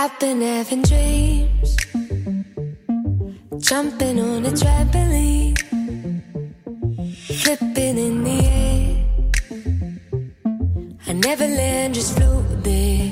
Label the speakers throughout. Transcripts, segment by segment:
Speaker 1: I've been having dreams, jumping on a trampoline, flipping in the air. I never land, just float there.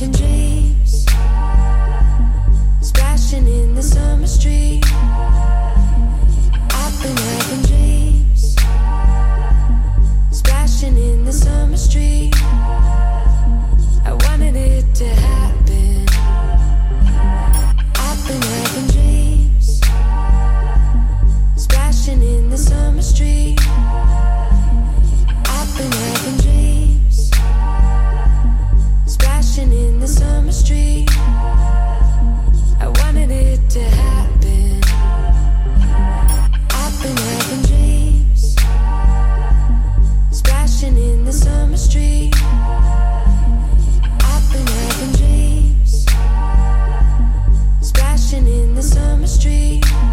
Speaker 1: living dreams, splashing in the summer street. I've been having dreams, splashing in the summer street. I wanted it to happen. I've been having dreams, splashing in the summer street. the summer street.